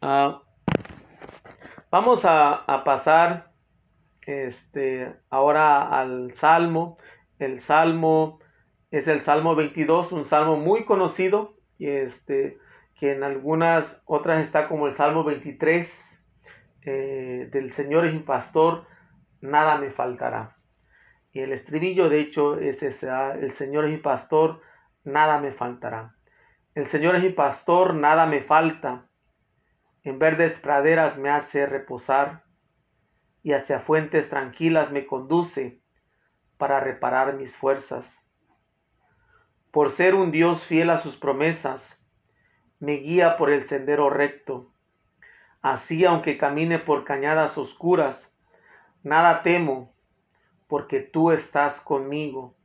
Ah, vamos a, pasar este, ahora al Salmo. El Salmo es el Salmo 22, un salmo muy conocido, este, que en algunas otras está como el Salmo 23, eh, del Señor es mi pastor, nada me faltará. Y el estribillo, de hecho, es ese, ah, el Señor es mi pastor, nada me faltará. El Señor es mi pastor, nada me falta. En verdes praderas me hace reposar y hacia fuentes tranquilas me conduce para reparar mis fuerzas. Por ser un Dios fiel a sus promesas, me guía por el sendero recto. Así aunque camine por cañadas oscuras, nada temo, porque tú estás conmigo.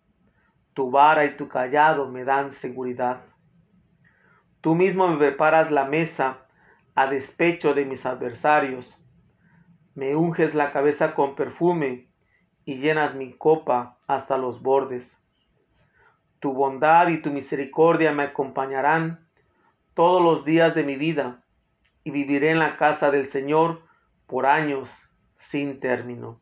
Tu vara y tu callado me dan seguridad. Tú mismo me preparas la mesa a despecho de mis adversarios. Me unges la cabeza con perfume y llenas mi copa hasta los bordes. Tu bondad y tu misericordia me acompañarán todos los días de mi vida y viviré en la casa del Señor por años sin término.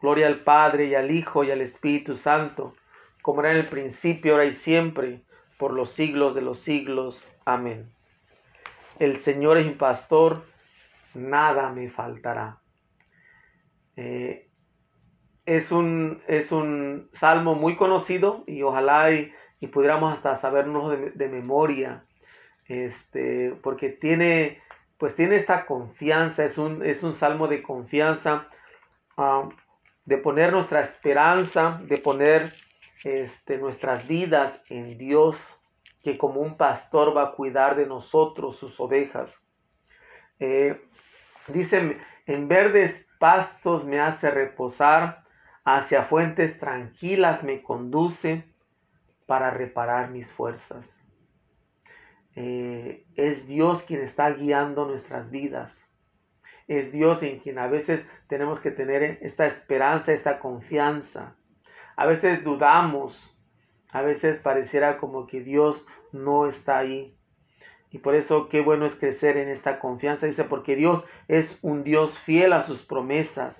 Gloria al Padre y al Hijo y al Espíritu Santo, como era en el principio, ahora y siempre, por los siglos de los siglos. Amén. El Señor es mi pastor, nada me faltará. Eh, es, un, es un salmo muy conocido y ojalá y, pudiéramos hasta sabernos de, memoria, este, porque tiene, pues tiene esta confianza, es un, es un salmo de confianza, ah, de poner nuestra esperanza, de poner este, nuestras vidas en Dios que como un pastor va a cuidar de nosotros, sus ovejas. Eh, dice, en verdes pastos me hace reposar, hacia fuentes tranquilas me conduce para reparar mis fuerzas. Eh, es Dios quien está guiando nuestras vidas. Es Dios en quien a veces tenemos que tener esta esperanza, esta confianza. A veces dudamos, a veces pareciera como que Dios no está ahí. Y por eso qué bueno es crecer en esta confianza. Dice, porque Dios es un Dios fiel a sus promesas.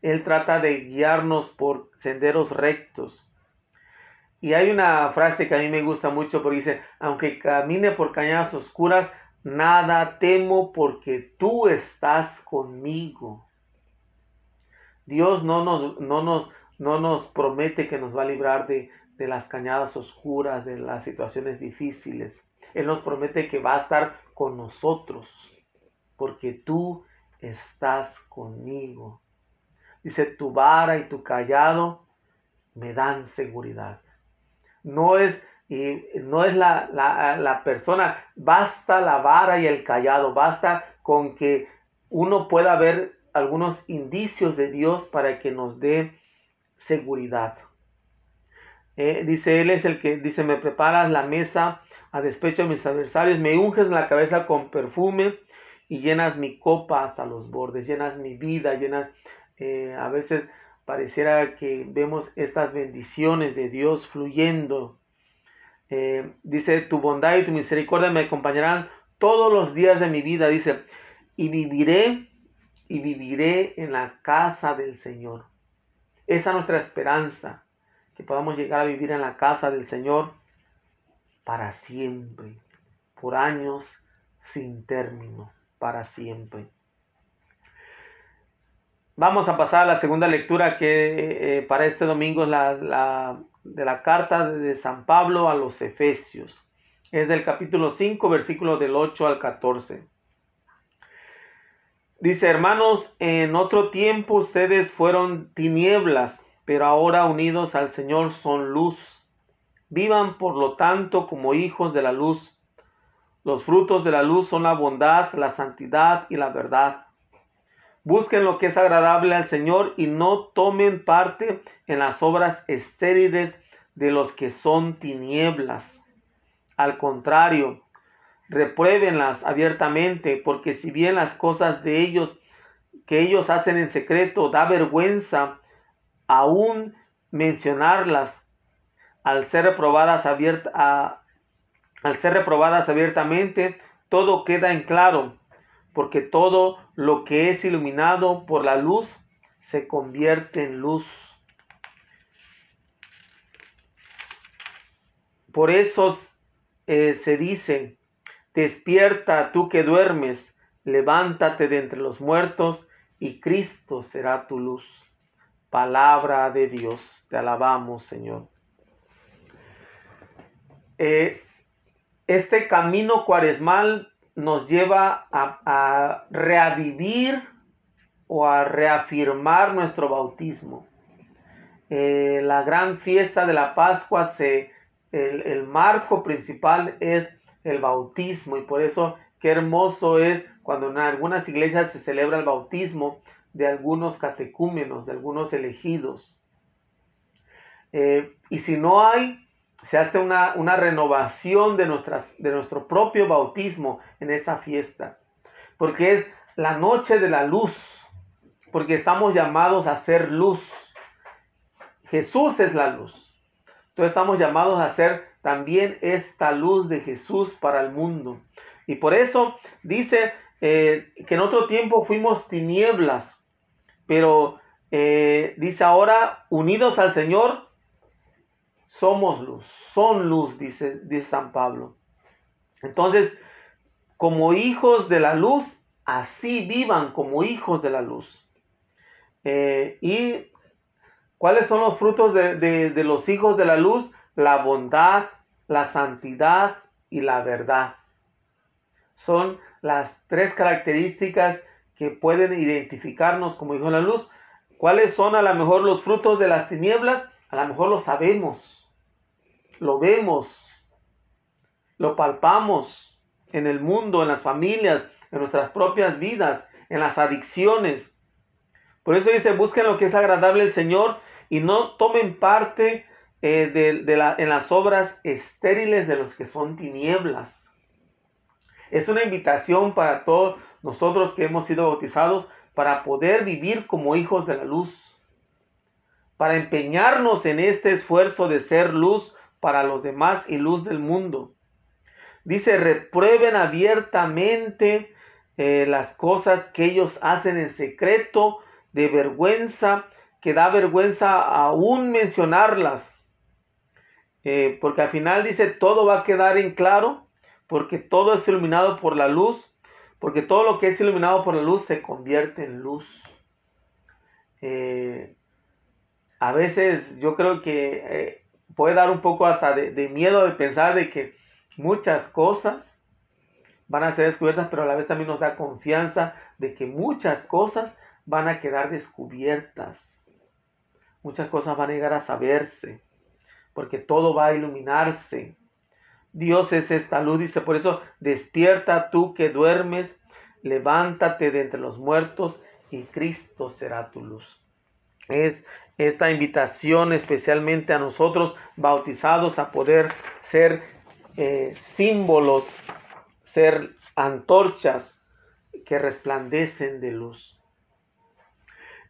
Él trata de guiarnos por senderos rectos. Y hay una frase que a mí me gusta mucho porque dice, aunque camine por cañadas oscuras, nada temo porque tú estás conmigo. Dios no nos, no nos, no nos promete que nos va a librar de, de las cañadas oscuras, de las situaciones difíciles. Él nos promete que va a estar con nosotros, porque tú estás conmigo. Dice, tu vara y tu callado me dan seguridad. No es, y no es la, la, la persona, basta la vara y el callado, basta con que uno pueda ver algunos indicios de Dios para que nos dé seguridad. Eh, dice, Él es el que dice, me preparas la mesa a despecho de mis adversarios, me unges la cabeza con perfume y llenas mi copa hasta los bordes, llenas mi vida, llenas, eh, a veces pareciera que vemos estas bendiciones de Dios fluyendo. Eh, dice, tu bondad y tu misericordia me acompañarán todos los días de mi vida, dice, y viviré y viviré en la casa del Señor. Esa es nuestra esperanza que podamos llegar a vivir en la casa del Señor para siempre, por años sin término, para siempre. Vamos a pasar a la segunda lectura que eh, para este domingo es la, de la carta de San Pablo a los Efesios. Es del capítulo 5, versículo del 8 al 14. Dice, hermanos, en otro tiempo ustedes fueron tinieblas pero ahora unidos al Señor son luz. Vivan por lo tanto como hijos de la luz. Los frutos de la luz son la bondad, la santidad y la verdad. Busquen lo que es agradable al Señor y no tomen parte en las obras estériles de los que son tinieblas. Al contrario, repruébenlas abiertamente, porque si bien las cosas de ellos que ellos hacen en secreto da vergüenza, aún mencionarlas al ser reprobadas abierta, al ser reprobadas abiertamente, todo queda en claro. porque todo lo que es iluminado por la luz se convierte en luz. Por eso eh, se dice, despierta tú que duermes, levántate de entre los muertos y Cristo será tu luz. Palabra de Dios, te alabamos Señor. Eh, este camino cuaresmal nos lleva a, reavivir o a reafirmar nuestro bautismo. Eh, la gran fiesta de la Pascua, se, el, el, marco principal es el bautismo y por eso qué hermoso es cuando en algunas iglesias se celebra el bautismo de algunos catecúmenos, de algunos elegidos. Eh, y si no hay, se hace una, una renovación de, nuestras, de nuestro propio bautismo en esa fiesta, porque es la noche de la luz, porque estamos llamados a ser luz. Jesús es la luz. Entonces estamos llamados a ser también esta luz de Jesús para el mundo. Y por eso dice eh, que en otro tiempo fuimos tinieblas, pero eh, dice ahora, unidos al Señor, somos luz, son luz, dice, San Pablo. Entonces, como hijos de la luz, así vivan como hijos de la luz. Eh, ¿Y cuáles son los frutos de, de, los hijos de la luz? La bondad, la santidad y la verdad. Son las tres características que pueden identificarnos como hijos de la luz. ¿Cuáles son a lo mejor los frutos de las tinieblas? A lo mejor lo sabemos, lo vemos, lo palpamos en el mundo, en las familias, en nuestras propias vidas, en las adicciones. Por eso dice, busquen lo que es agradable al Señor y no tomen parte eh, de, en las obras estériles de los que son tinieblas. Es una invitación para todos nosotros que hemos sido bautizados para poder vivir como hijos de la luz, para empeñarnos en este esfuerzo de ser luz para los demás y luz del mundo. Dice, reprueben abiertamente eh, las cosas que ellos hacen en secreto, de vergüenza, que da vergüenza aún mencionarlas. Eh, porque al final dice, todo va a quedar en claro, porque todo es iluminado por la luz porque todo lo que es iluminado por la luz se convierte en luz. Eh, a veces yo creo que eh, puede dar un poco hasta de, miedo de pensar de que muchas cosas van a ser descubiertas, pero a la vez también nos da confianza de que muchas cosas van a quedar descubiertas. Muchas cosas van a llegar a saberse, porque todo va a iluminarse. Dios es esta luz, dice, por eso despierta tú que duermes, levántate de entre los muertos y Cristo será tu luz. Es esta invitación especialmente a nosotros bautizados a poder ser eh, símbolos, ser antorchas que resplandecen de luz.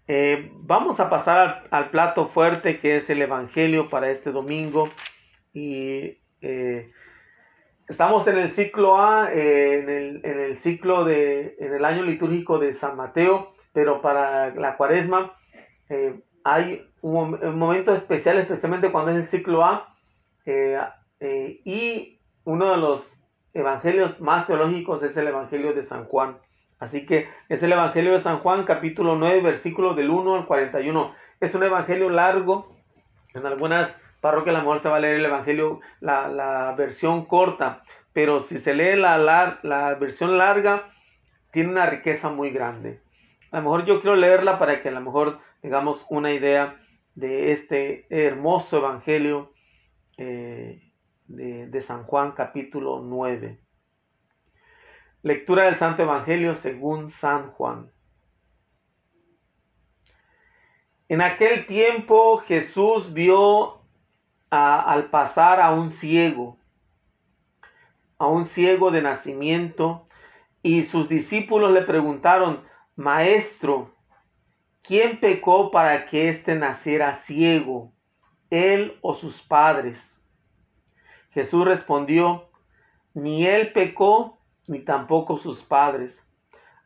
Eh, vamos a pasar al, plato fuerte que es el Evangelio para este domingo y eh, Estamos en el ciclo A, eh, en, el, ciclo de, en el año litúrgico de San Mateo, pero para la cuaresma eh, hay un, momento especial, especialmente cuando es el ciclo A, eh, y uno de los evangelios más teológicos es el Evangelio de San Juan. Así que es el Evangelio de San Juan, capítulo 9, versículo del 1 al 41. Es un evangelio largo, en algunas parroquia a lo mejor se va a leer el Evangelio, la, versión corta, pero si se lee la, la, versión larga, tiene una riqueza muy grande. A lo mejor yo quiero leerla para que a lo mejor tengamos una idea de este hermoso Evangelio eh, de, de San Juan capítulo 9. Lectura del Santo Evangelio según San Juan. En aquel tiempo Jesús vio al pasar a un ciego, a un ciego de nacimiento, y sus discípulos le preguntaron, Maestro, ¿quién pecó para que éste naciera ciego, él o sus padres? Jesús respondió, ni él pecó, ni tampoco sus padres.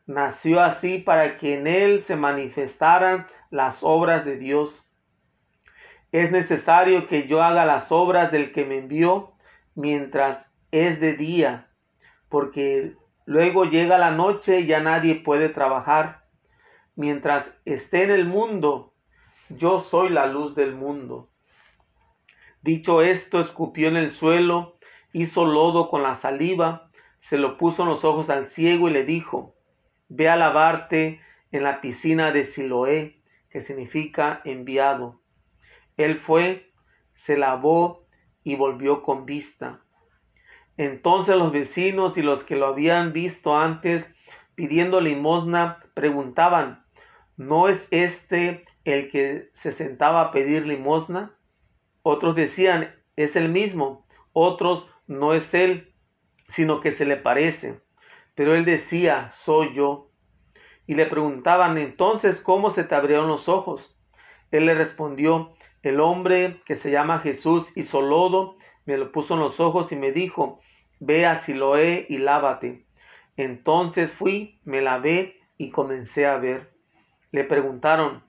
nació así para que en él se manifestaran las obras de Dios. Es necesario que yo haga las obras del que me envió mientras es de día, porque luego llega la noche y ya nadie puede trabajar. Mientras esté en el mundo, yo soy la luz del mundo. Dicho esto, escupió en el suelo, hizo lodo con la saliva, se lo puso en los ojos al ciego y le dijo, Ve a lavarte en la piscina de Siloé, que significa enviado. Él fue, se lavó y volvió con vista. Entonces los vecinos y los que lo habían visto antes pidiendo limosna preguntaban, ¿no es este el que se sentaba a pedir limosna? Otros decían, es el mismo. Otros, no es él, sino que se le parece. Pero él decía, soy yo. Y le preguntaban entonces cómo se te abrieron los ojos. Él le respondió, el hombre que se llama Jesús hizo lodo, me lo puso en los ojos y me dijo, ve a Siloé y lávate. Entonces fui, me lavé y comencé a ver. Le preguntaron,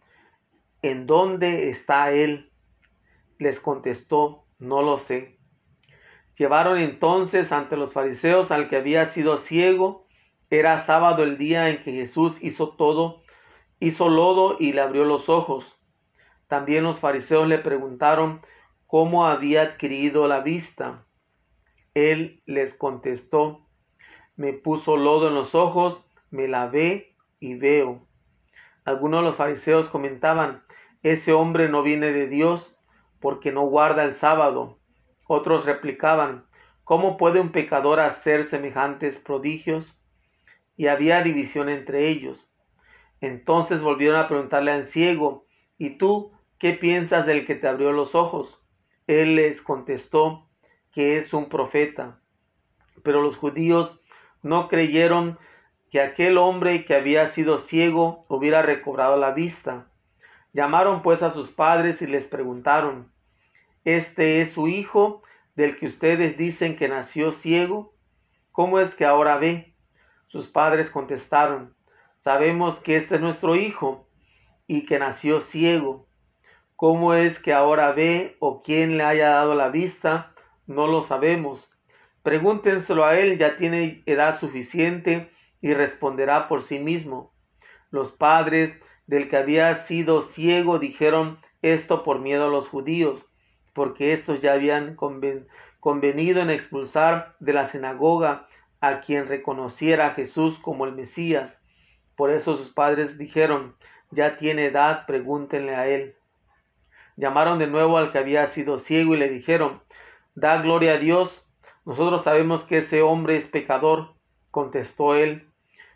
¿en dónde está él? Les contestó, no lo sé. Llevaron entonces ante los fariseos al que había sido ciego. Era sábado el día en que Jesús hizo todo, hizo lodo y le abrió los ojos. También los fariseos le preguntaron cómo había adquirido la vista. Él les contestó, me puso lodo en los ojos, me lavé y veo. Algunos de los fariseos comentaban, ese hombre no viene de Dios porque no guarda el sábado. Otros replicaban, ¿cómo puede un pecador hacer semejantes prodigios? Y había división entre ellos. Entonces volvieron a preguntarle al ciego, ¿y tú qué piensas del que te abrió los ojos? Él les contestó que es un profeta. Pero los judíos no creyeron que aquel hombre que había sido ciego hubiera recobrado la vista. Llamaron pues a sus padres y les preguntaron, este es su hijo del que ustedes dicen que nació ciego. ¿Cómo es que ahora ve? Sus padres contestaron, sabemos que este es nuestro hijo y que nació ciego. ¿Cómo es que ahora ve o quién le haya dado la vista? No lo sabemos. Pregúntenselo a él, ya tiene edad suficiente y responderá por sí mismo. Los padres del que había sido ciego dijeron esto por miedo a los judíos porque estos ya habían convenido en expulsar de la sinagoga a quien reconociera a Jesús como el Mesías. Por eso sus padres dijeron, ya tiene edad, pregúntenle a él. Llamaron de nuevo al que había sido ciego y le dijeron, da gloria a Dios, nosotros sabemos que ese hombre es pecador. Contestó él,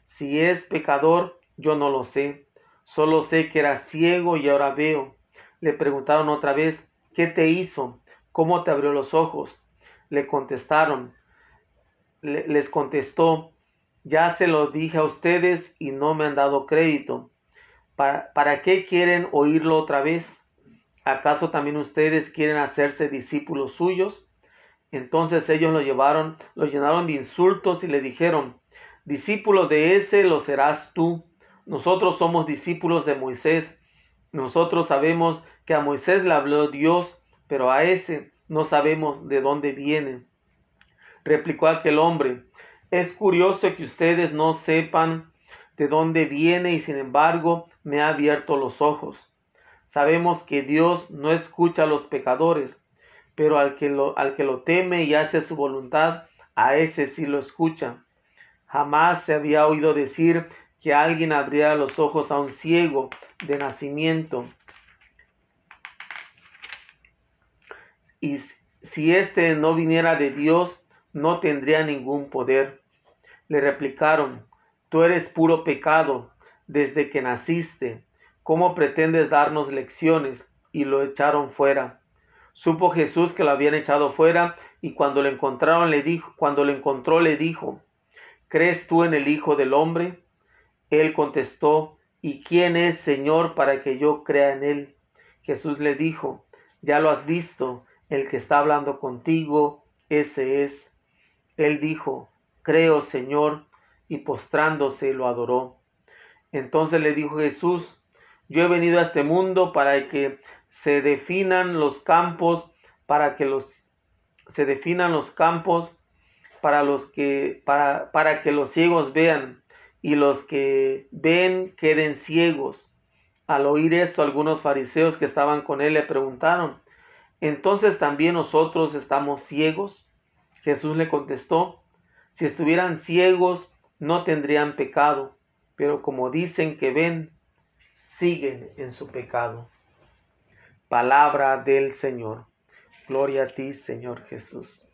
si es pecador, yo no lo sé, solo sé que era ciego y ahora veo. Le preguntaron otra vez, ¿Qué te hizo? ¿Cómo te abrió los ojos? Le contestaron, les contestó, ya se lo dije a ustedes y no me han dado crédito. ¿Para, ¿Para qué quieren oírlo otra vez? ¿Acaso también ustedes quieren hacerse discípulos suyos? Entonces ellos lo llevaron, lo llenaron de insultos y le dijeron, discípulo de ese lo serás tú. Nosotros somos discípulos de Moisés. Nosotros sabemos que a Moisés le habló Dios, pero a ese no sabemos de dónde viene. Replicó aquel hombre, es curioso que ustedes no sepan de dónde viene y sin embargo me ha abierto los ojos. Sabemos que Dios no escucha a los pecadores, pero al que lo, al que lo teme y hace su voluntad, a ese sí lo escucha. Jamás se había oído decir que alguien abría los ojos a un ciego de nacimiento. y si éste no viniera de Dios, no tendría ningún poder. Le replicaron, tú eres puro pecado desde que naciste. ¿Cómo pretendes darnos lecciones? Y lo echaron fuera. Supo Jesús que lo habían echado fuera y cuando lo encontraron le dijo, cuando lo encontró le dijo, ¿crees tú en el Hijo del Hombre? Él contestó, ¿y quién es Señor para que yo crea en él? Jesús le dijo, ya lo has visto, el que está hablando contigo, ese es. Él dijo, creo, Señor, y postrándose lo adoró. Entonces le dijo Jesús, yo he venido a este mundo para que se definan los campos, para que los se definan los campos para los que para, para que los ciegos vean y los que ven queden ciegos. Al oír esto, algunos fariseos que estaban con él le preguntaron, ¿entonces también nosotros estamos ciegos? Jesús le contestó, si estuvieran ciegos no tendrían pecado, pero como dicen que ven, siguen en su pecado. Palabra del Señor. Gloria a ti, Señor Jesús.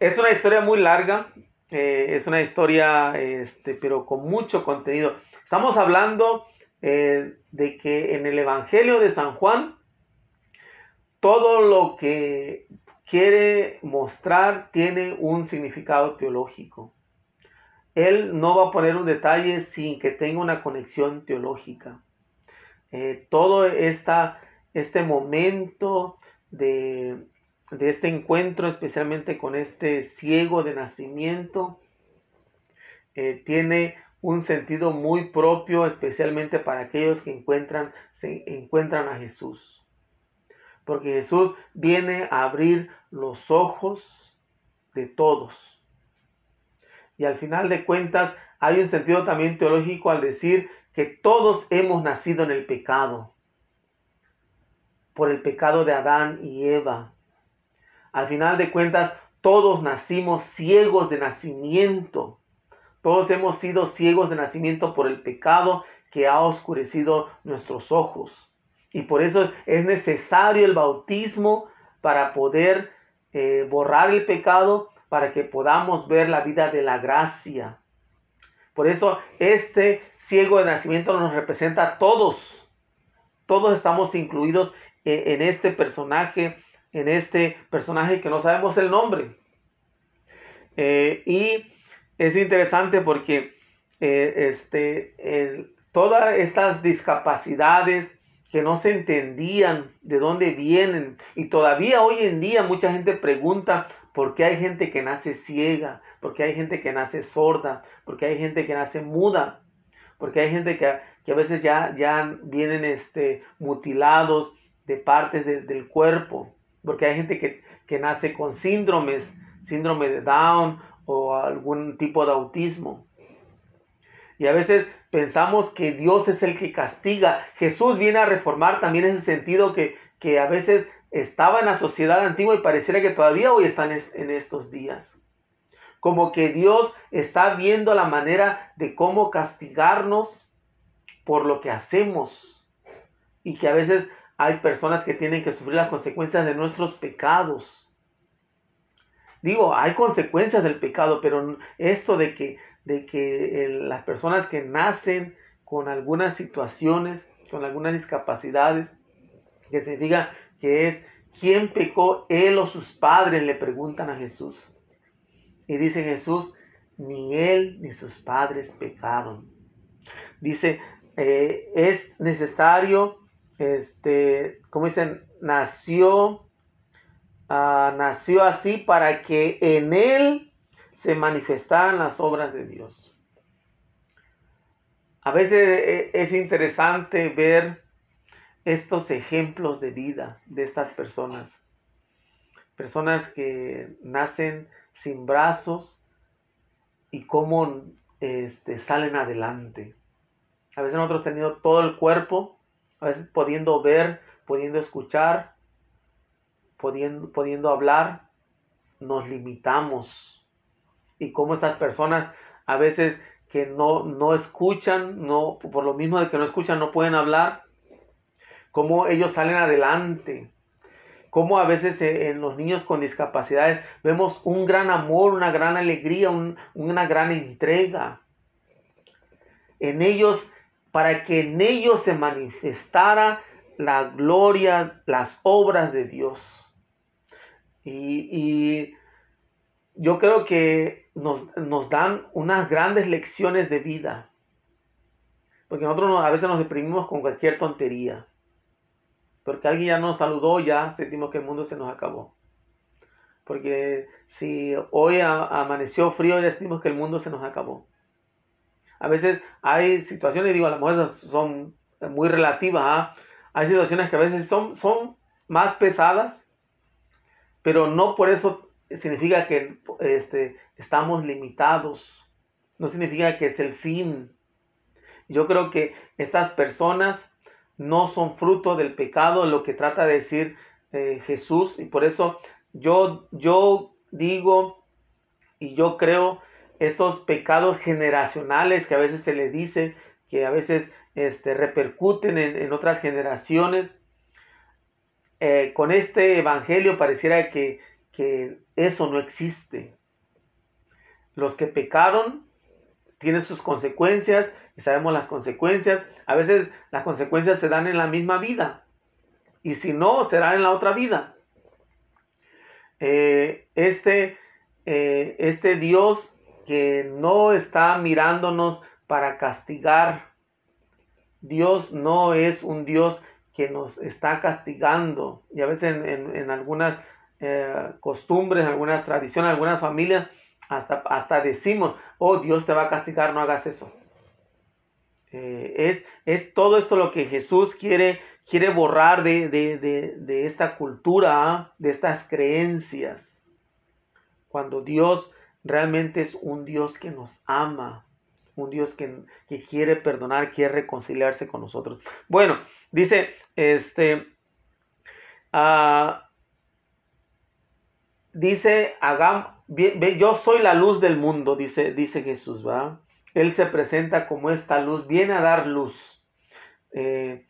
Es una historia muy larga, eh, es una historia, este, pero con mucho contenido. Estamos hablando eh, de que en el Evangelio de San Juan, todo lo que quiere mostrar tiene un significado teológico. Él no va a poner un detalle sin que tenga una conexión teológica. Eh, todo este momento de, de este encuentro, especialmente con este ciego de nacimiento, eh, tiene un sentido muy propio, especialmente para aquellos que encuentran, se encuentran a Jesús. Porque Jesús viene a abrir los ojos de todos. Y al final de cuentas hay un sentido también teológico al decir que todos hemos nacido en el pecado. Por el pecado de Adán y Eva. Al final de cuentas todos nacimos ciegos de nacimiento. Todos hemos sido ciegos de nacimiento por el pecado que ha oscurecido nuestros ojos. Y por eso es necesario el bautismo para poder eh, borrar el pecado, para que podamos ver la vida de la gracia. Por eso este ciego de nacimiento nos representa a todos. Todos estamos incluidos e, en, este personaje, en este personaje que no sabemos el nombre. Eh, y es interesante porque eh, este, todas estas discapacidades, que no se entendían de dónde vienen. Y todavía hoy en día mucha gente pregunta por qué hay gente que nace ciega, por qué hay gente que nace sorda, por qué hay gente que nace muda, porque hay gente que, a veces ya, ya vienen este, mutilados de partes del cuerpo, porque hay gente que, nace con síndromes, síndrome de Down o algún tipo de autismo. Y a veces pensamos que Dios es el que castiga. Jesús viene a reformar también ese sentido que a veces estaba en la sociedad antigua y pareciera que todavía hoy están en estos días. Como que Dios está viendo la manera de cómo castigarnos por lo que hacemos. Y que a veces hay personas que tienen que sufrir las consecuencias de nuestros pecados. Digo, hay consecuencias del pecado, pero esto de que de que las personas que nacen con algunas situaciones, con algunas discapacidades, que significa que es quién pecó, él o sus padres, le preguntan a Jesús. Y dice Jesús, ni él ni sus padres pecaron. Dice, eh, es necesario, este, como dicen, nació, ah, nació así para que en él se manifestaban las obras de Dios. A veces eh, es interesante ver estos ejemplos de vida de estas personas. Personas que nacen sin brazos y cómo este, salen adelante. A veces nosotros teniendo todo el cuerpo, a veces pudiendo ver, pudiendo escuchar, pudiendo, pudiendo hablar, nos limitamos y cómo estas personas a veces que no, no escuchan, no, por lo mismo de que no escuchan, no pueden hablar, cómo ellos salen adelante, cómo a veces eh, en los niños con discapacidades vemos un gran amor, una gran alegría, una gran entrega. En ellos, para que en ellos se manifestara la gloria, las obras de Dios. Y, y yo creo que nos, dan unas grandes lecciones de vida. Porque nosotros a veces nos deprimimos con cualquier tontería. Porque alguien ya nos saludó, ya sentimos que el mundo se nos acabó. Porque si hoy amaneció frío, ya decimos que el mundo se nos acabó. A veces hay situaciones, digo, a lo son muy relativas, ¿ah? hay situaciones que a veces son, son más pesadas, pero no por eso significa que este, estamos limitados, no significa que es el fin. Yo creo que estas personas no son fruto del pecado, lo que trata de decir eh, Jesús, y por eso yo, yo digo y yo creo estos pecados generacionales que a veces se le dice, que a veces este, repercuten en, otras generaciones. Eh, con este evangelio pareciera que, que eso no existe. Los que pecaron tienen sus consecuencias y sabemos las consecuencias. A veces las consecuencias se dan en la misma vida y si no, será en la otra vida. Eh, este, eh, este Dios que no está mirándonos para castigar. Dios no es un Dios que nos está castigando. Y a veces en, algunas eh, costumbres, algunas tradiciones, algunas familias, hasta, hasta decimos, oh Dios te va a castigar, no hagas eso. Eh, es, es todo esto lo que Jesús quiere, quiere borrar de, de esta cultura, de estas creencias. Cuando Dios realmente es un Dios que nos ama, un Dios que, quiere perdonar, quiere reconciliarse con nosotros. Bueno, dice, este, ah, dice, yo soy la luz del mundo, dice, dice Jesús, ¿va? Él se presenta como esta luz, viene a dar luz. Eh,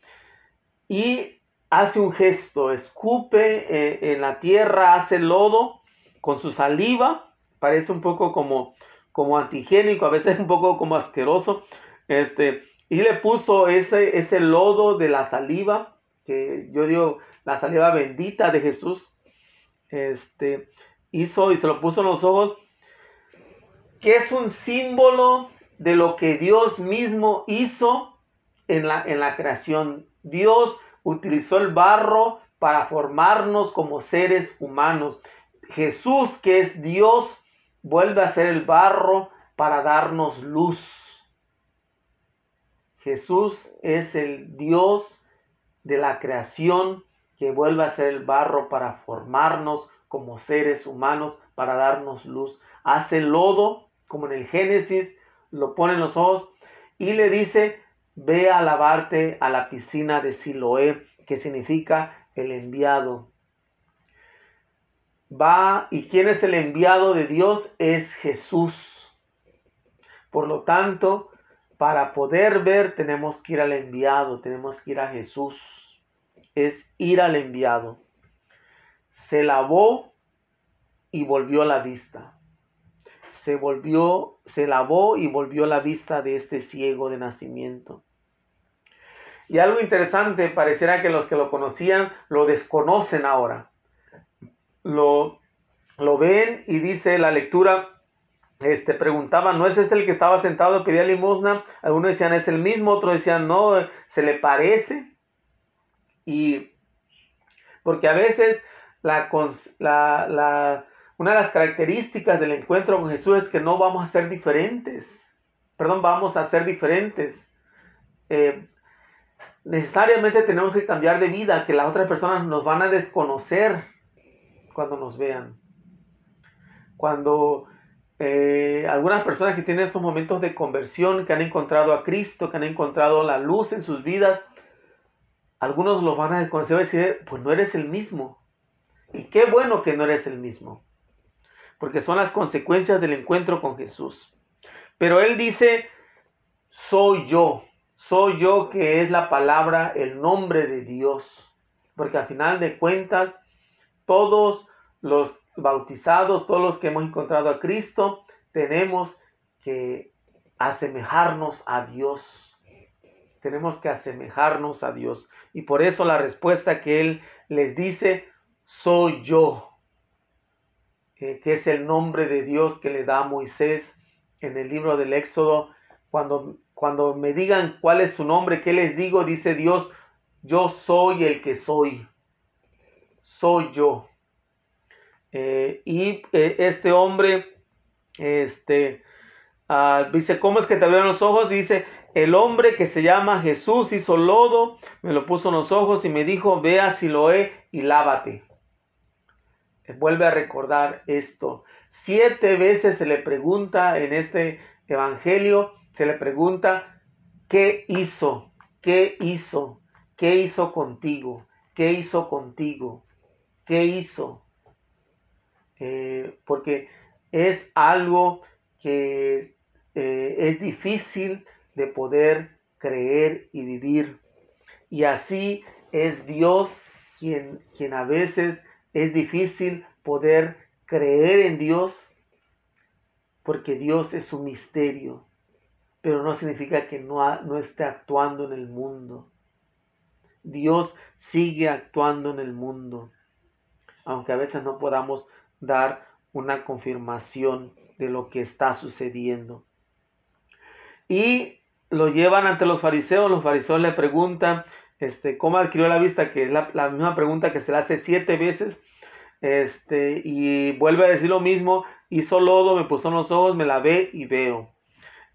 y hace un gesto, escupe eh, en la tierra, hace lodo con su saliva parece un poco como, como antigénico, a veces un poco como asqueroso. Este, y le puso ese, ese lodo de la saliva, que yo digo, la saliva bendita de Jesús. Este, hizo y se lo puso en los ojos, que es un símbolo de lo que Dios mismo hizo en la, en la creación. Dios utilizó el barro para formarnos como seres humanos. Jesús, que es Dios, vuelve a ser el barro para darnos luz. Jesús es el Dios de la creación que vuelve a ser el barro para formarnos como seres humanos, para darnos luz. Hace lodo, como en el Génesis, lo pone en los ojos y le dice, ve a lavarte a la piscina de Siloé, que significa el enviado va y quién es el enviado de Dios es Jesús. Por lo tanto, para poder ver tenemos que ir al enviado, tenemos que ir a Jesús. Es ir al enviado. Se lavó y volvió la vista. Se volvió, se lavó y volvió la vista de este ciego de nacimiento. Y algo interesante, pareciera que los que lo conocían lo desconocen ahora lo, lo ven y dice la lectura, este, preguntaba, ¿no es este el que estaba sentado, pedía limosna? Algunos decían, es el mismo, otros decían, no, se le parece. Y porque a veces la, una de las características del encuentro con Jesús es que no vamos a ser diferentes. Perdón, vamos a ser diferentes. Eh, necesariamente tenemos que cambiar de vida, que las otras personas nos van a desconocer cuando nos vean. Cuando eh, algunas personas que tienen estos momentos de conversión, que han encontrado a Cristo, que han encontrado la luz en sus vidas, algunos los van a desconocer y decir, pues no eres el mismo. Y qué bueno que no eres el mismo. Porque son las consecuencias del encuentro con Jesús. Pero Él dice, soy yo. Soy yo que es la palabra, el nombre de Dios. Porque al final de cuentas, todos los bautizados, todos los que hemos encontrado a Cristo, tenemos que asemejarnos a Dios. Tenemos que asemejarnos a Dios. Y por eso la respuesta que Él les dice, soy yo, que es el nombre de Dios que le da a Moisés en el libro del Éxodo. Cuando, cuando me digan cuál es su nombre, ¿qué les digo? Dice Dios, yo soy el que soy. Soy yo. Eh, y eh, este hombre, este, ah, dice, ¿cómo es que te abrieron los ojos? Dice, el hombre que se llama Jesús hizo lodo, me lo puso en los ojos y me dijo, ve a Siloé y lávate. Vuelve a recordar esto. Siete veces se le pregunta en este evangelio, se le pregunta, ¿qué hizo? ¿Qué hizo? ¿Qué hizo contigo? ¿Qué hizo contigo? ¿Qué hizo? Eh, porque es algo que eh, es difícil de poder creer y vivir. Y así es Dios quien, quien a veces es difícil poder creer en Dios porque Dios es un misterio, pero no significa que no, no esté actuando en el mundo. Dios sigue actuando en el mundo, aunque a veces no podamos dar una confirmación de lo que está sucediendo. Y lo llevan ante los fariseos, los fariseos le preguntan, este, ¿cómo adquirió la vista? Que es la, misma pregunta que se le hace siete veces este, y vuelve a decir lo mismo, hizo lodo, me puso en los ojos, me la ve y veo.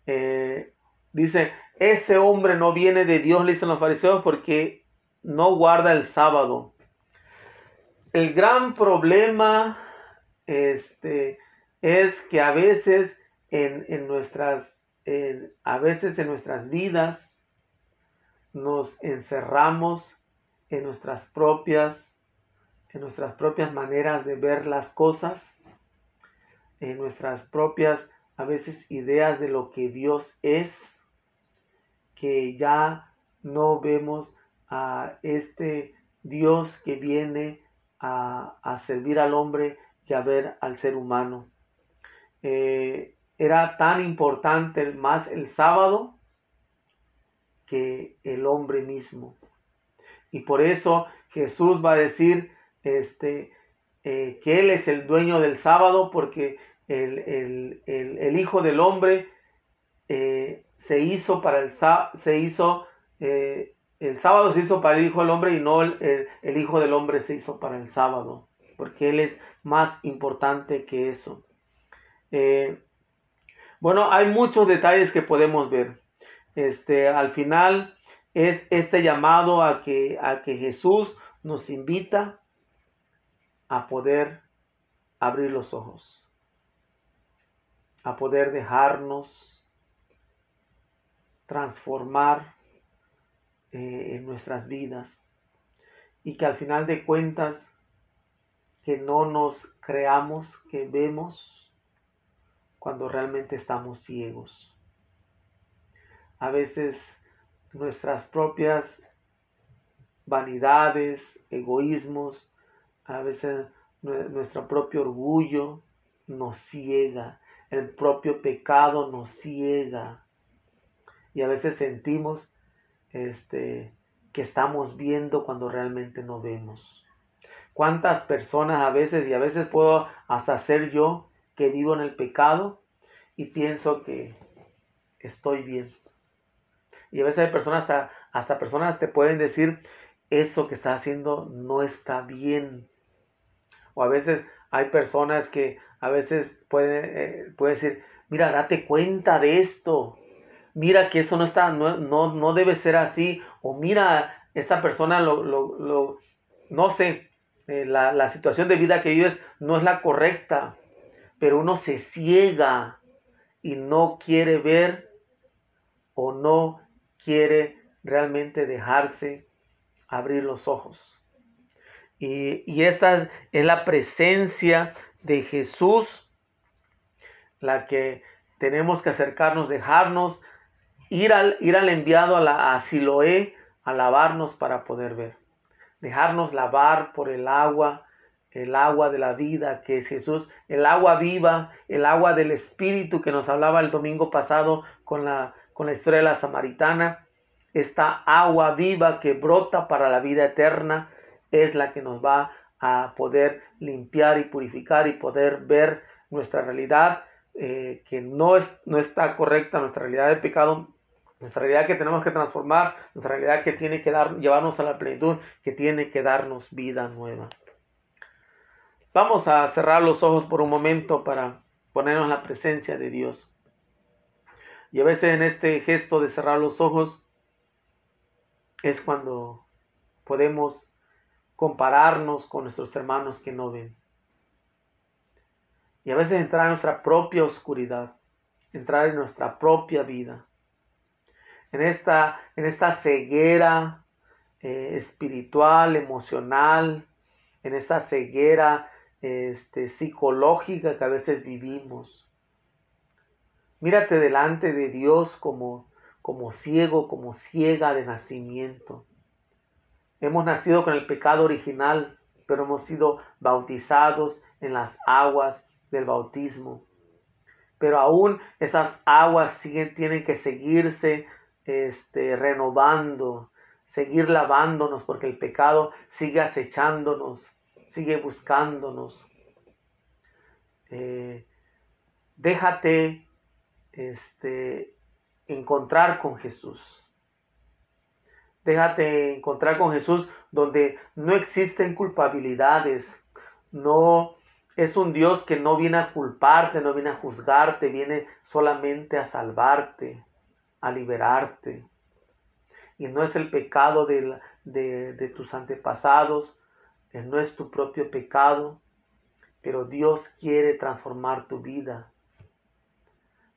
Eh, dice, ese hombre no viene de Dios, le dicen los fariseos, porque no guarda el sábado. El gran problema este, es que a veces en, en nuestras, a veces en nuestras vidas nos encerramos en nuestras propias en nuestras propias maneras de ver las cosas, en nuestras propias a veces ideas de lo que Dios es, que ya no vemos a este Dios que viene a, servir al hombre y a ver al ser humano. Eh, era tan importante más el sábado que el hombre mismo. Y por eso Jesús va a decir, este, eh, que Él es el dueño del sábado porque el, Hijo del Hombre eh, se hizo para el se hizo eh, el sábado se hizo para el Hijo del Hombre y no el, Hijo del Hombre se hizo para el sábado porque Él es más importante que eso. Bueno, hay muchos detalles que podemos ver. Este, al final es este llamado a que, a que Jesús nos invita a poder abrir los ojos, a poder dejarnos transformar eh, en nuestras vidas y que al final de cuentas que no nos creamos que vemos cuando realmente estamos ciegos. A veces nuestras propias vanidades, egoísmos, a veces nuestro propio orgullo nos ciega, el propio pecado nos ciega. Y a veces sentimos este, que estamos viendo cuando realmente no vemos. ¿Cuántas personas a veces, y a veces puedo hasta ser yo, que vivo en el pecado y pienso que estoy bien? Y a veces hay personas, hasta, hasta personas te pueden decir, eso que estás haciendo no está bien. O a veces hay personas que a veces pueden eh, puede decir, mira, date cuenta de esto. Mira que eso no está, no, no, debe ser así. O mira, esta persona lo, lo, no sé, eh, la, la situación de vida que vives no es la correcta. Pero uno se ciega y no quiere ver o no quiere realmente dejarse abrir los ojos. Y, esta es la presencia de Jesús, la que tenemos que acercarnos, dejarnos, ir al, ir al enviado a, la, a Siloé a lavarnos para poder ver. Dejarnos lavar por el agua, el agua de la vida que es Jesús, el agua viva, el agua del Espíritu que nos hablaba el domingo pasado con la, con la historia de la samaritana, esta agua viva que brota para la vida eterna, es la que nos va a poder limpiar y purificar y poder ver nuestra realidad eh, que no, es, no está correcta, nuestra realidad de pecado, nuestra realidad que tenemos que transformar, nuestra realidad que tiene que dar, llevarnos a la plenitud, que tiene que darnos vida nueva. Vamos a cerrar los ojos por un momento para ponernos la presencia de Dios. Y a veces en este gesto de cerrar los ojos es cuando podemos compararnos con nuestros hermanos que no ven. Y a veces entrar en nuestra propia oscuridad, entrar en nuestra propia vida, en esta, en esta ceguera eh, espiritual, emocional, en esta ceguera este, psicológica que a veces vivimos. Mírate delante de Dios como, como ciego, como ciega de nacimiento. Hemos nacido con el pecado original, pero hemos sido bautizados en las aguas del bautismo. Pero aún esas aguas siguen, tienen que seguirse este, renovando, seguir lavándonos, porque el pecado sigue acechándonos, sigue buscándonos. Eh, déjate este, encontrar con Jesús. Déjate encontrar con Jesús donde no existen culpabilidades, no es un Dios que no viene a culparte, no viene a juzgarte, viene solamente a salvarte, a liberarte. Y no es el pecado de, de, tus antepasados, no es tu propio pecado, pero Dios quiere transformar tu vida.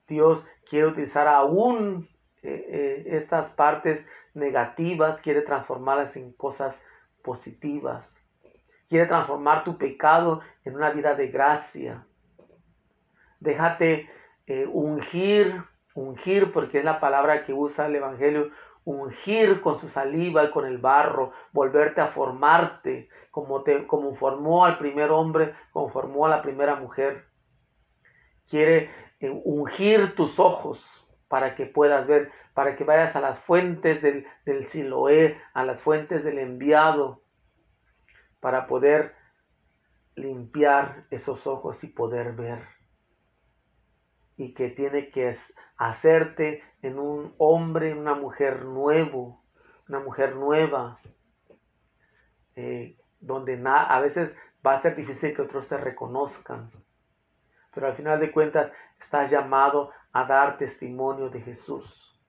Dios quiere utilizar aún eh, eh, estas partes negativas, quiere transformarlas en cosas positivas. Quiere transformar tu pecado en una vida de gracia. Déjate eh, ungir, ungir, porque es la palabra que usa el Evangelio, ungir con su saliva y con el barro, volverte a formarte, como, te, como formó al primer hombre, como formó a la primera mujer. Quiere eh, ungir tus ojos para que puedas ver, para que vayas a las fuentes del, del Siloé, a las fuentes del enviado, para poder limpiar esos ojos y poder ver. Y que tiene que hacerte en un hombre, una mujer nuevo, una mujer nueva, eh, donde a veces va a ser difícil que otros te reconozcan. Pero al final de cuentas estás llamado a dar testimonio de Jesús,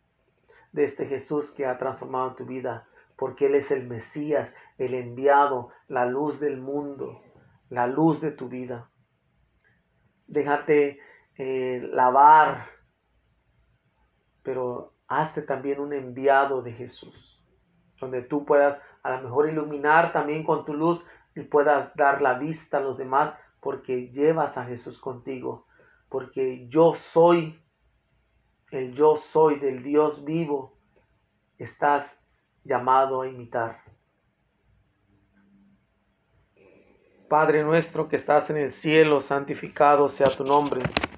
de este Jesús que ha transformado tu vida, porque Él es el Mesías, el enviado, la luz del mundo, la luz de tu vida. Déjate eh, lavar, pero hazte también un enviado de Jesús, donde tú puedas a lo mejor iluminar también con tu luz y puedas dar la vista a los demás porque llevas a Jesús contigo, porque yo soy, el yo soy del Dios vivo, estás llamado a imitar. Padre nuestro que estás en el cielo, santificado sea tu nombre.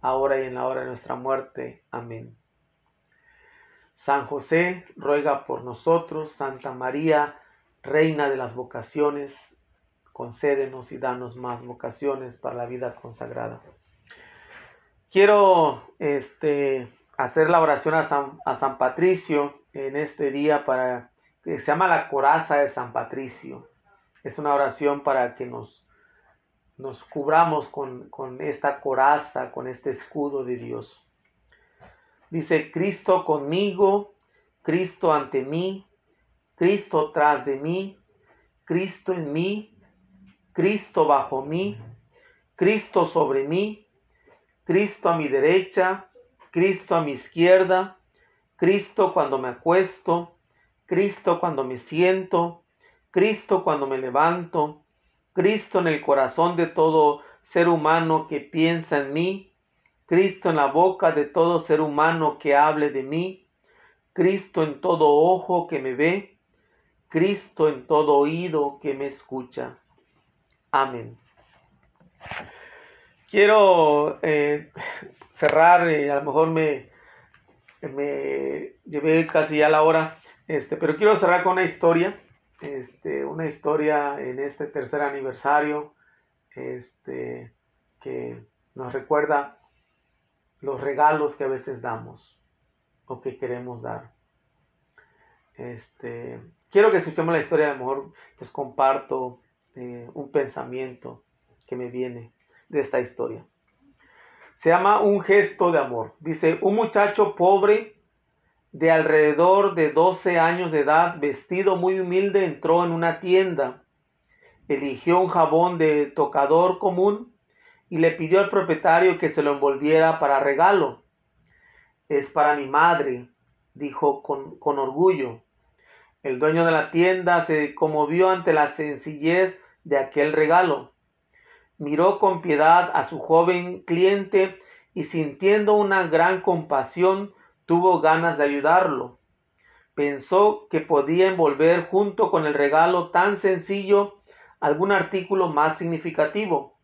ahora y en la hora de nuestra muerte. Amén. San José, ruega por nosotros. Santa María, Reina de las vocaciones, concédenos y danos más vocaciones para la vida consagrada. Quiero este, hacer la oración a San, a San Patricio en este día para que se llama la coraza de San Patricio. Es una oración para que nos, nos cubramos con, con esta coraza, con este escudo de Dios. Dice, Cristo conmigo, Cristo ante mí, Cristo tras de mí, Cristo en mí, Cristo bajo mí, Cristo sobre mí, Cristo a mi derecha, Cristo a mi izquierda, Cristo cuando me acuesto, Cristo cuando me siento, Cristo cuando me levanto, Cristo en el corazón de todo ser humano que piensa en mí, Cristo en la boca de todo ser humano que hable de mí, Cristo en todo ojo que me ve, Cristo en todo oído que me escucha. Amén. quiero eh, cerrar, y a lo mejor me, me llevé casi ya la hora, este, pero quiero cerrar con una historia, este, una historia en este tercer aniversario, este, que nos recuerda los regalos que a veces damos o que queremos dar. Este, quiero que escuchemos la historia, a lo mejor les comparto eh, un pensamiento que me viene de esta historia. Se llama Un gesto de amor. Dice, un muchacho pobre de alrededor de 12 años de edad, vestido muy humilde, entró en una tienda, eligió un jabón de tocador común y le pidió al propietario que se lo envolviera para regalo. Es para mi madre, dijo con, con orgullo. El dueño de la tienda se conmovió ante la sencillez de aquel regalo miró con piedad a su joven cliente y sintiendo una gran compasión tuvo ganas de ayudarlo. Pensó que podía envolver junto con el regalo tan sencillo algún artículo más significativo.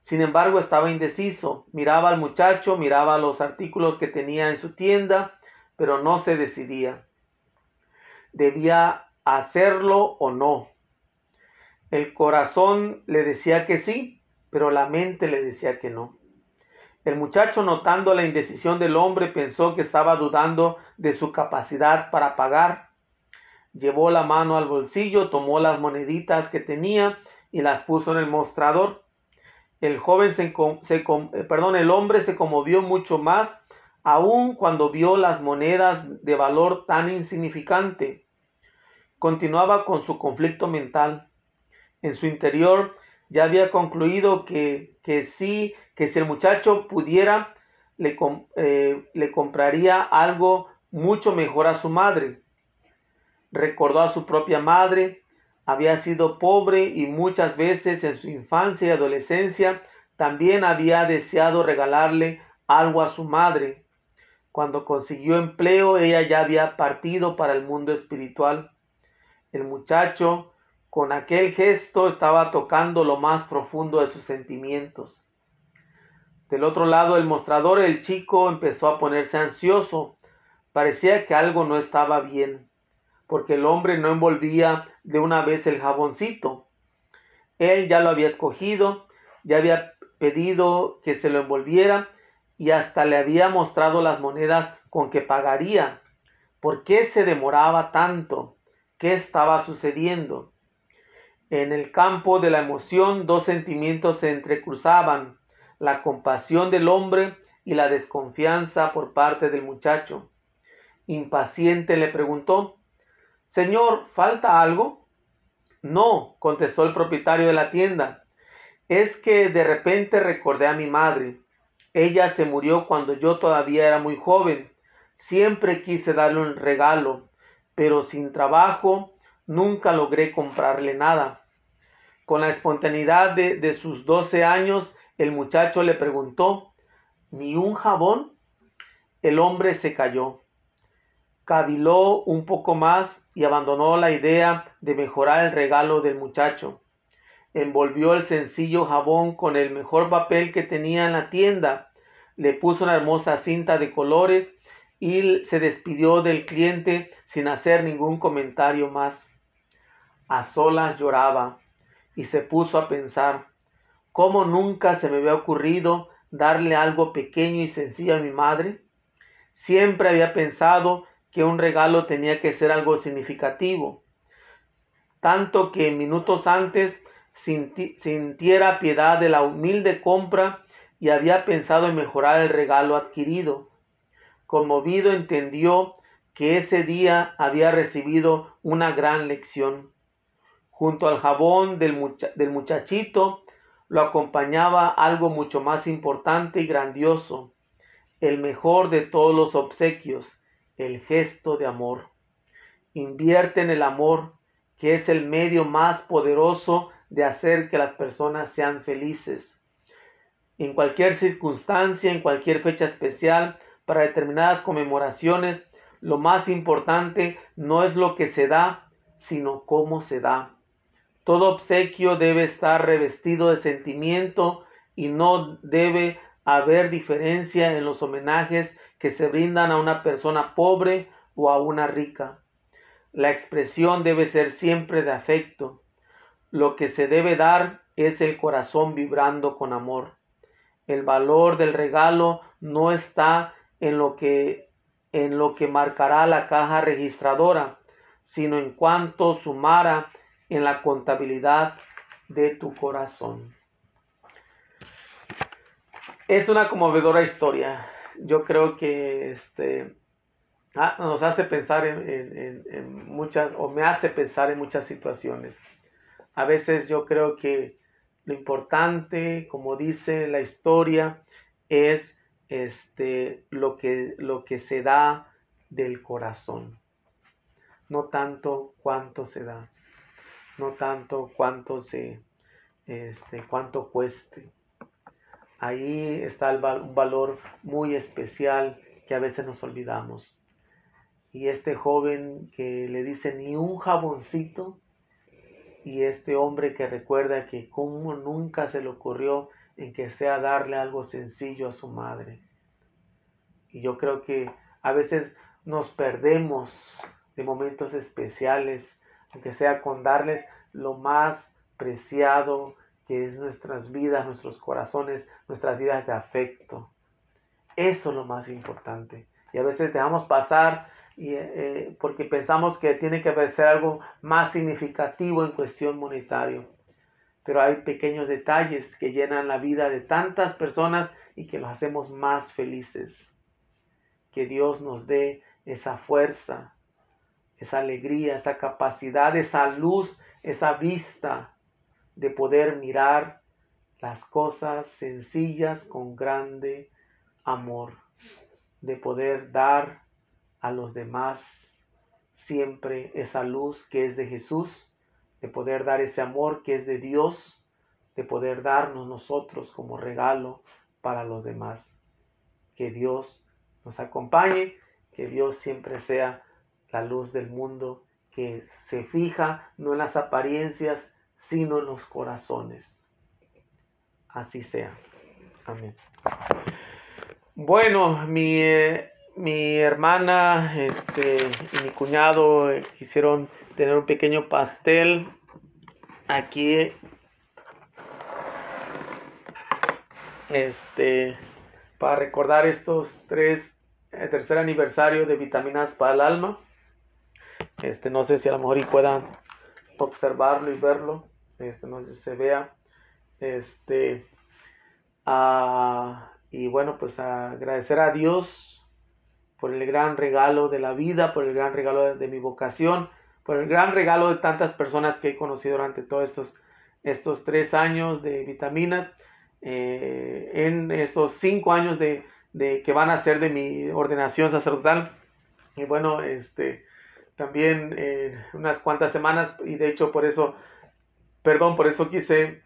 Sin embargo, estaba indeciso. Miraba al muchacho, miraba los artículos que tenía en su tienda, pero no se decidía. ¿Debía hacerlo o no? El corazón le decía que sí, pero la mente le decía que no. El muchacho, notando la indecisión del hombre, pensó que estaba dudando de su capacidad para pagar. Llevó la mano al bolsillo, tomó las moneditas que tenía y las puso en el mostrador. El joven se, eh, el hombre se conmovió mucho más, aun cuando vio las monedas de valor tan insignificante. Continuaba con su conflicto mental. En su interior ya había concluido que, que sí, que si el muchacho pudiera, le, eh, le compraría algo mucho mejor a su madre. Recordó a su propia madre, había sido pobre y muchas veces en su infancia y adolescencia también había deseado regalarle algo a su madre. Cuando consiguió empleo, ella ya había partido para el mundo espiritual. El muchacho con aquel gesto estaba tocando lo más profundo de sus sentimientos. Del otro lado del mostrador el chico empezó a ponerse ansioso. Parecía que algo no estaba bien, porque el hombre no envolvía de una vez el jaboncito. Él ya lo había escogido, ya había pedido que se lo envolviera y hasta le había mostrado las monedas con que pagaría. ¿Por qué se demoraba tanto? ¿Qué estaba sucediendo? En el campo de la emoción dos sentimientos se entrecruzaban, la compasión del hombre y la desconfianza por parte del muchacho. Impaciente le preguntó, Señor, ¿falta algo? No, contestó el propietario de la tienda. Es que de repente recordé a mi madre. Ella se murió cuando yo todavía era muy joven. Siempre quise darle un regalo, pero sin trabajo nunca logré comprarle nada. Con la espontaneidad de, sus doce años, el muchacho le preguntó, ¿ni un jabón? El hombre se cayó. Caviló un poco más y abandonó la idea de mejorar el regalo del muchacho. Envolvió el sencillo jabón con el mejor papel que tenía en la tienda, le puso una hermosa cinta de colores y se despidió del cliente sin hacer ningún comentario más. A solas lloraba y se puso a pensar, ¿cómo nunca se me había ocurrido darle algo pequeño y sencillo a mi madre? Siempre había pensado que un regalo tenía que ser algo significativo, tanto que minutos antes sintiera piedad de la humilde compra y había pensado en mejorar el regalo adquirido. Conmovido entendió que ese día había recibido una gran lección. Junto al jabón del, muchachito lo acompañaba algo mucho más importante y grandioso, el mejor de todos los obsequios, el gesto de amor. Invierte en el amor, que es el medio más poderoso de hacer que las personas sean felices. En cualquier circunstancia, en cualquier fecha especial, para determinadas conmemoraciones, lo más importante no es lo que se da, sino cómo se da. Todo obsequio debe estar revestido de sentimiento y no debe haber diferencia en los homenajes que se brindan a una persona pobre o a una rica. La expresión debe ser siempre de afecto. Lo que se debe dar es el corazón vibrando con amor. El valor del regalo no está en lo que en lo que marcará la caja registradora, sino en cuanto sumara en la contabilidad de tu corazón. Es una conmovedora historia. Yo creo que este, ah, nos hace pensar en, muchas, o me hace pensar en muchas situaciones. A veces yo creo que lo importante, como dice la historia, es este, lo, que, lo que se da del corazón. No tanto cuánto se da, no tanto cuánto se, este, cuánto cueste. Ahí está un valor muy especial que a veces nos olvidamos. Y este joven que le dice ni un jaboncito, y este hombre que recuerda que como nunca se le ocurrió en que sea darle algo sencillo a su madre. Y yo creo que a veces nos perdemos de momentos especiales, aunque sea con darles lo más preciado que es nuestras vidas, nuestros corazones, nuestras vidas de afecto. Eso es lo más importante. Y a veces dejamos pasar y, eh, porque pensamos que tiene que ser algo más significativo en cuestión monetario pero hay pequeños detalles que llenan la vida de tantas personas y que los hacemos más felices. Que Dios nos dé esa fuerza, esa alegría, esa capacidad, esa luz, esa vista de poder mirar las cosas sencillas con grande amor, de poder dar a los demás siempre esa luz que es de Jesús de poder dar ese amor que es de Dios, de poder darnos nosotros como regalo para los demás. Que Dios nos acompañe, que Dios siempre sea la luz del mundo, que se fija no en las apariencias, sino en los corazones. Así sea. Amén. Bueno, mi, eh, mi hermana este, y mi cuñado eh, quisieron tener un pequeño pastel aquí este para recordar estos tres el tercer aniversario de vitaminas para el alma este no sé si a lo mejor y puedan observarlo y verlo este no sé si se vea este ah, y bueno pues agradecer a Dios por el gran regalo de la vida por el gran regalo de mi vocación por el gran regalo de tantas personas que he conocido durante todos estos, estos tres años de vitaminas, eh, en estos cinco años de, que van a ser de mi ordenación sacerdotal. Y bueno, este, también eh, unas cuantas semanas, y de hecho por eso, perdón, por eso quise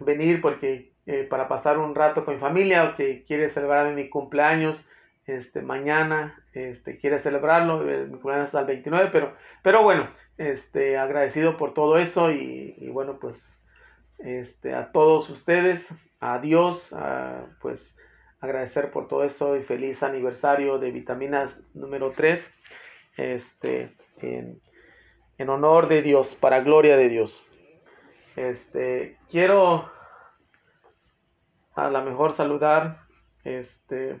venir, porque eh, para pasar un rato con mi familia, que quiere celebrar mi cumpleaños, este, mañana este, quiere celebrarlo, mi cumpleaños hasta el 29, pero, pero bueno, este, agradecido por todo eso y, bueno, pues este, a todos ustedes, a Dios, pues agradecer por todo eso y feliz aniversario de vitaminas número 3, este, en, honor de Dios, para gloria de Dios. Este, quiero a la mejor saludar, este,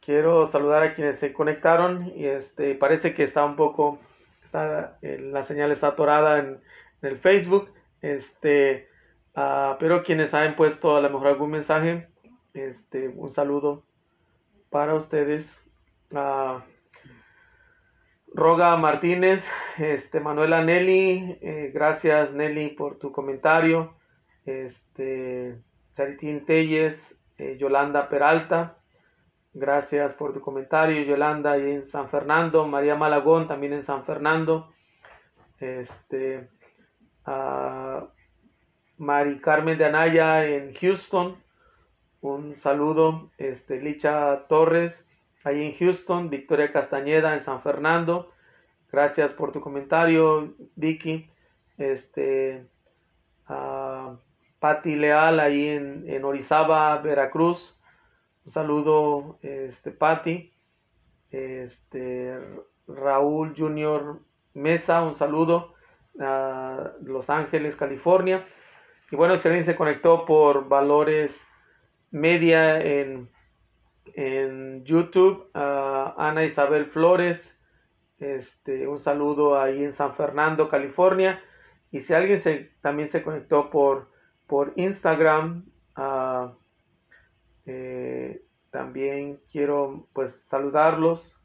quiero saludar a quienes se conectaron y este parece que está un poco está, eh, la señal está atorada en, el Facebook este ah, pero quienes han puesto a lo mejor algún mensaje este un saludo para ustedes uh, Roga Martínez, este, Manuela Nelly, eh, gracias Nelly por tu comentario. Este, Charitín Telles, eh, Yolanda Peralta, gracias por tu comentario. Yolanda y en San Fernando, María Malagón también en San Fernando. Este, Mari Carmen de Anaya en Houston, un saludo. Este, Licha Torres, ahí en Houston, Victoria Castañeda en San Fernando, Gracias por tu comentario, Vicky. Este, uh, Patti Leal ahí en, en, Orizaba, Veracruz. Un saludo, este, Patti. Este, Raúl Junior Mesa, un saludo. a Los Ángeles, California. Y bueno, si alguien se conectó por Valores Media en, en YouTube, Ana Isabel Flores, este, un saludo ahí en San Fernando, California. Y si alguien se, también se conectó por, por Instagram, eh, también quiero pues saludarlos.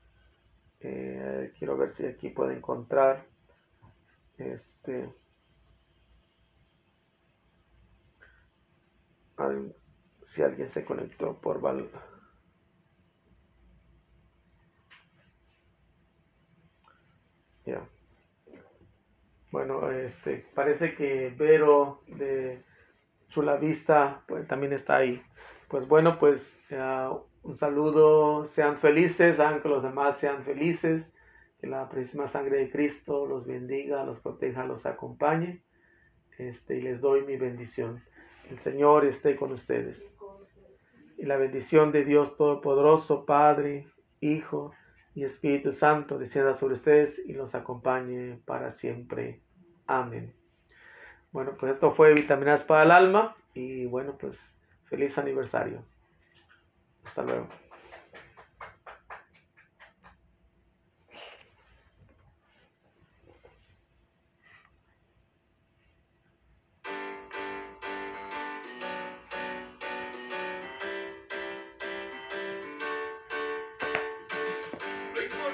Eh, quiero ver si aquí puedo encontrar este si alguien se conectó por Val ya. Bueno este parece que Vero de Chulavista pues también está ahí. Pues bueno pues un saludo sean felices hagan que los demás sean felices que la próxima sangre de Cristo los bendiga los proteja los acompañe este y les doy mi bendición el Señor esté con ustedes. Y la bendición de Dios Todopoderoso, Padre, Hijo y Espíritu Santo, descienda sobre ustedes y los acompañe para siempre. Amén. Bueno, pues esto fue Vitaminas para el Alma y bueno, pues feliz aniversario. Hasta luego.